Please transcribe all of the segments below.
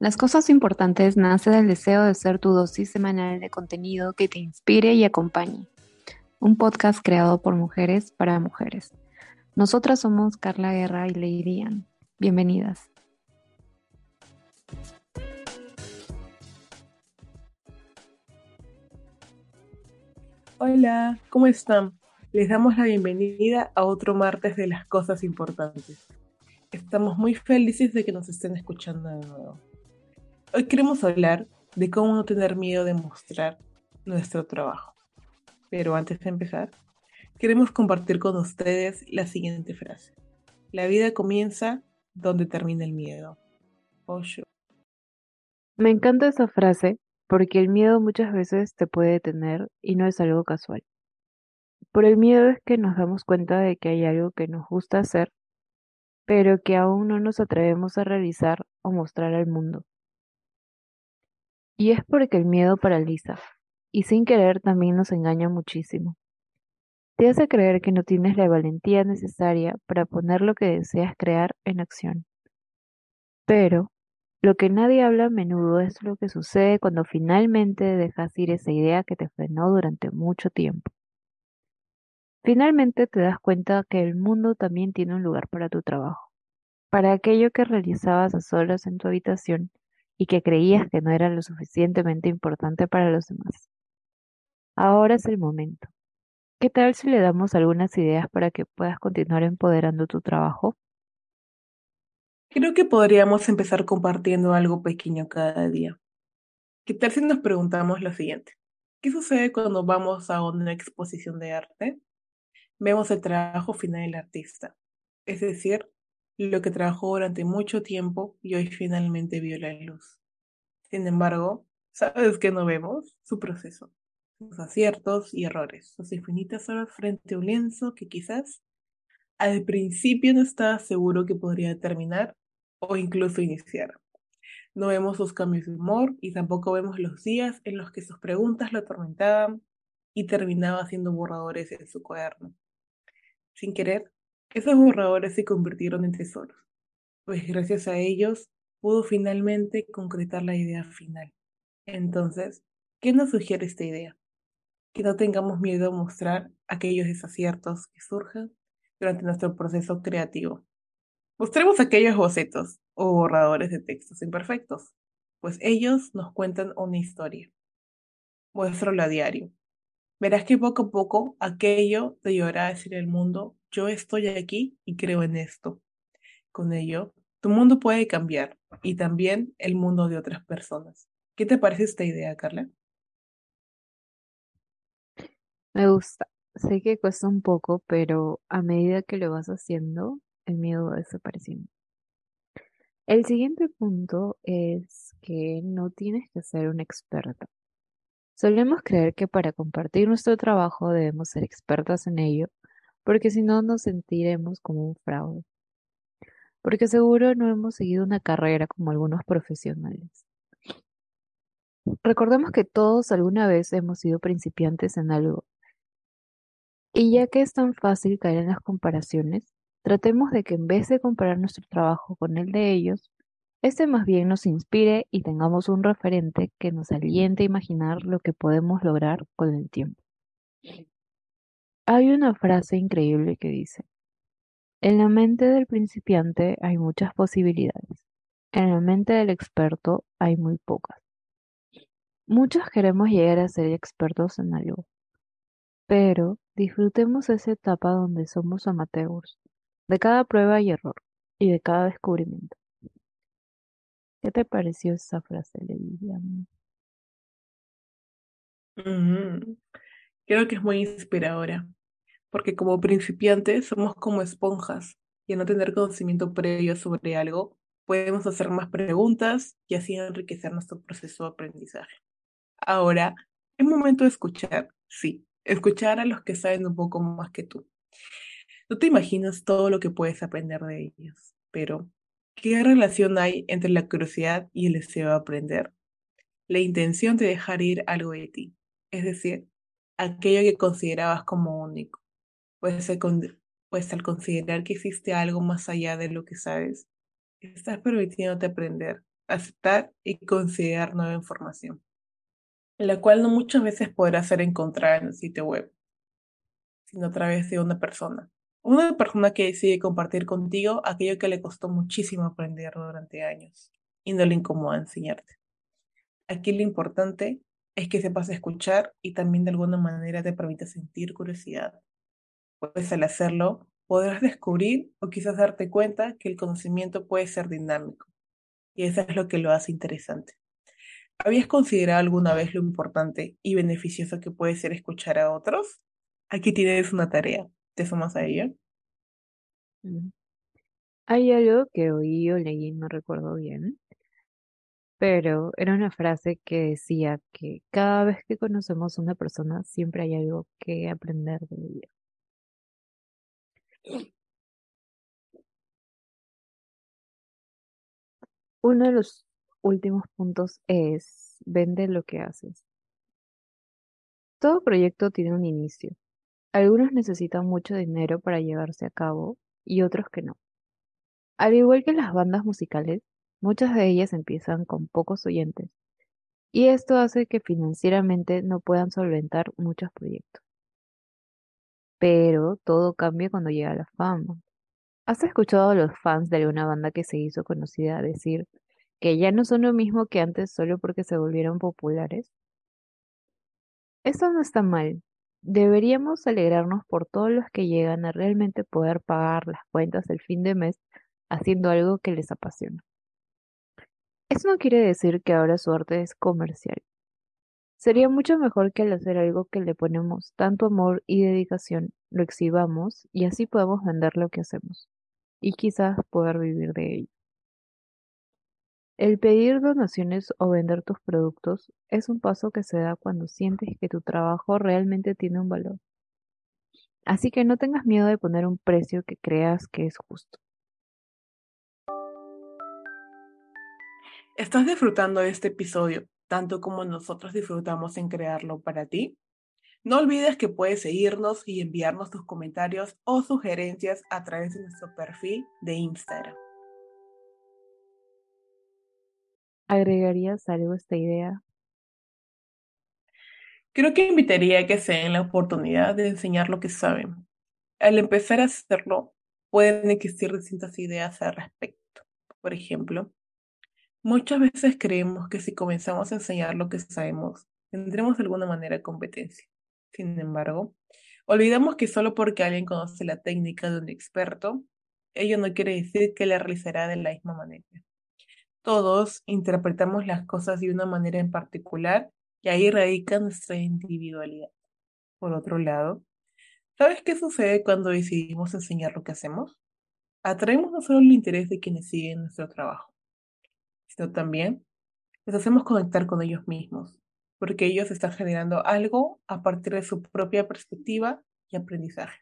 Las cosas importantes nace del deseo de ser tu dosis semanal de contenido que te inspire y acompañe. Un podcast creado por mujeres para mujeres. Nosotras somos Carla Guerra y Lady. Bienvenidas. Hola, ¿cómo están? Les damos la bienvenida a otro martes de las cosas importantes. Estamos muy felices de que nos estén escuchando de nuevo. Hoy queremos hablar de cómo no tener miedo de mostrar nuestro trabajo. Pero antes de empezar, queremos compartir con ustedes la siguiente frase. La vida comienza donde termina el miedo. Me encanta esa frase porque el miedo muchas veces te puede detener y no es algo casual. Por el miedo es que nos damos cuenta de que hay algo que nos gusta hacer, pero que aún no nos atrevemos a realizar o mostrar al mundo. Y es porque el miedo paraliza, y sin querer también nos engaña muchísimo. Te hace creer que no tienes la valentía necesaria para poner lo que deseas crear en acción. Pero lo que nadie habla a menudo es lo que sucede cuando finalmente dejas ir esa idea que te frenó durante mucho tiempo. Finalmente te das cuenta que el mundo también tiene un lugar para tu trabajo, para aquello que realizabas a solas en tu habitación y que creías que no era lo suficientemente importante para los demás. Ahora es el momento. ¿Qué tal si le damos algunas ideas para que puedas continuar empoderando tu trabajo? Creo que podríamos empezar compartiendo algo pequeño cada día. ¿Qué tal si nos preguntamos lo siguiente? ¿Qué sucede cuando vamos a una exposición de arte? Vemos el trabajo final del artista, es decir, lo que trabajó durante mucho tiempo y hoy finalmente vio la luz. Sin embargo, ¿sabes qué no vemos? Su proceso, sus aciertos y errores, sus infinitas horas frente a un lienzo que quizás al principio no estaba seguro que podría terminar o incluso iniciar. No vemos sus cambios de humor y tampoco vemos los días en los que sus preguntas lo atormentaban y terminaba haciendo borradores en su cuaderno. Sin querer, esos borradores se convirtieron en tesoros, pues gracias a ellos pudo finalmente concretar la idea final. Entonces, ¿qué nos sugiere esta idea? Que no tengamos miedo a mostrar aquellos desaciertos que surjan durante nuestro proceso creativo. Mostremos aquellos bocetos o borradores de textos imperfectos, pues ellos nos cuentan una historia. Muéstralo a diario. Verás que poco a poco aquello te llevará a decir al mundo yo estoy aquí y creo en esto. Con ello, tu mundo puede cambiar y también el mundo de otras personas. ¿Qué te parece esta idea, Carla? Me gusta. Sé que cuesta un poco, pero a medida que lo vas haciendo, el miedo va desapareciendo. El siguiente punto es que no tienes que ser un experto. Solemos creer que para compartir nuestro trabajo debemos ser expertas en ello porque si no nos sentiremos como un fraude. Porque seguro no hemos seguido una carrera como algunos profesionales. Recordemos que todos alguna vez hemos sido principiantes en algo. Y ya que es tan fácil caer en las comparaciones, tratemos de que en vez de comparar nuestro trabajo con el de ellos, este más bien nos inspire y tengamos un referente que nos aliente a imaginar lo que podemos lograr con el tiempo. Hay una frase increíble que dice, en la mente del principiante hay muchas posibilidades, en la mente del experto hay muy pocas. Muchos queremos llegar a ser expertos en algo, pero disfrutemos esa etapa donde somos amateurs, de cada prueba y error y de cada descubrimiento. ¿Qué te pareció esa frase, Lilian? Creo que es muy inspiradora porque como principiantes somos como esponjas y al no tener conocimiento previo sobre algo, podemos hacer más preguntas y así enriquecer nuestro proceso de aprendizaje. Ahora, es momento de escuchar, sí, escuchar a los que saben un poco más que tú. No te imaginas todo lo que puedes aprender de ellos, pero ¿qué relación hay entre la curiosidad y el deseo de aprender? La intención de dejar ir algo de ti, es decir, aquello que considerabas como único pues, pues al considerar que existe algo más allá de lo que sabes, estás permitiéndote aprender aceptar y considerar nueva información, la cual no muchas veces podrá ser encontrada en el sitio web, sino a través de una persona. Una persona que decide compartir contigo aquello que le costó muchísimo aprender durante años y no le incomoda enseñarte. Aquí lo importante es que sepas escuchar y también de alguna manera te permite sentir curiosidad. Pues al hacerlo, podrás descubrir o quizás darte cuenta que el conocimiento puede ser dinámico. Y eso es lo que lo hace interesante. ¿Habías considerado alguna vez lo importante y beneficioso que puede ser escuchar a otros? Aquí tienes una tarea. ¿Te sumas a ella? Mm. Hay algo que oí o leí, no recuerdo bien, pero era una frase que decía que cada vez que conocemos a una persona siempre hay algo que aprender de ella. Uno de los últimos puntos es vende lo que haces. Todo proyecto tiene un inicio. Algunos necesitan mucho dinero para llevarse a cabo y otros que no. Al igual que las bandas musicales, muchas de ellas empiezan con pocos oyentes y esto hace que financieramente no puedan solventar muchos proyectos. Pero todo cambia cuando llega la fama. ¿Has escuchado a los fans de alguna banda que se hizo conocida decir que ya no son lo mismo que antes solo porque se volvieron populares? Eso no está mal. Deberíamos alegrarnos por todos los que llegan a realmente poder pagar las cuentas del fin de mes haciendo algo que les apasiona. Eso no quiere decir que ahora su arte es comercial. Sería mucho mejor que al hacer algo que le ponemos tanto amor y dedicación, lo exhibamos y así podamos vender lo que hacemos y quizás poder vivir de ello. El pedir donaciones o vender tus productos es un paso que se da cuando sientes que tu trabajo realmente tiene un valor. Así que no tengas miedo de poner un precio que creas que es justo. ¿Estás disfrutando de este episodio tanto como nosotros disfrutamos en crearlo para ti? No olvides que puedes seguirnos y enviarnos tus comentarios o sugerencias a través de nuestro perfil de Instagram. ¿Agregarías algo a esta idea? Creo que invitaría a que se den la oportunidad de enseñar lo que saben. Al empezar a hacerlo, pueden existir distintas ideas al respecto. Por ejemplo, muchas veces creemos que si comenzamos a enseñar lo que sabemos, tendremos de alguna manera competencia. Sin embargo, olvidamos que solo porque alguien conoce la técnica de un experto, ello no quiere decir que la realizará de la misma manera. Todos interpretamos las cosas de una manera en particular y ahí radica nuestra individualidad. Por otro lado, ¿sabes qué sucede cuando decidimos enseñar lo que hacemos? Atraemos no solo el interés de quienes siguen nuestro trabajo, sino también les hacemos conectar con ellos mismos, porque ellos están generando algo a partir de su propia perspectiva y aprendizaje.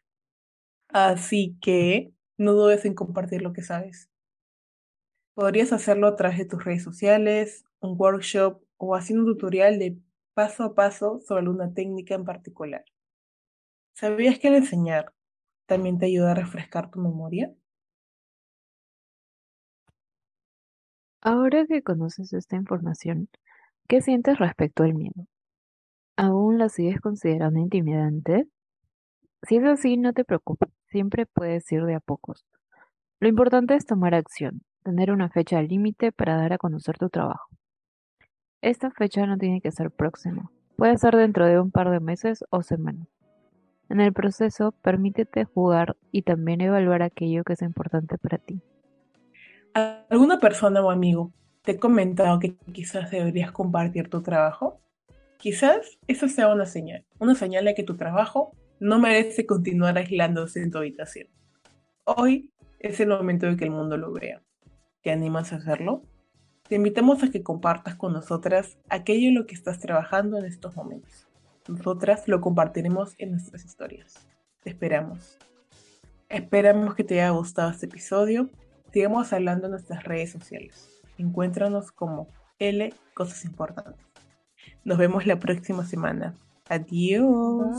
Así que no dudes en compartir lo que sabes. Podrías hacerlo a través de tus redes sociales, un workshop o haciendo un tutorial de paso a paso sobre una técnica en particular. ¿Sabías que al enseñar también te ayuda a refrescar tu memoria? Ahora que conoces esta información, ¿Qué sientes respecto al miedo? ¿Aún la sigues considerando intimidante? Si es así, no te preocupes, siempre puedes ir de a pocos. Lo importante es tomar acción, tener una fecha límite para dar a conocer tu trabajo. Esta fecha no tiene que ser próxima, puede ser dentro de un par de meses o semanas. En el proceso, permítete jugar y también evaluar aquello que es importante para ti. ¿Alguna persona o amigo te he comentado que quizás deberías compartir tu trabajo, quizás eso sea una señal, una señal de que tu trabajo no merece continuar aislándose en tu habitación. Hoy es el momento de que el mundo lo vea. ¿Te animas a hacerlo? Te invitamos a que compartas con nosotras aquello en lo que estás trabajando en estos momentos. Nosotras lo compartiremos en nuestras historias. Te esperamos. Esperamos que te haya gustado este episodio. Sigamos hablando en nuestras redes sociales. Encuéntranos como L Cosas Importantes. Nos vemos la próxima semana. Adiós.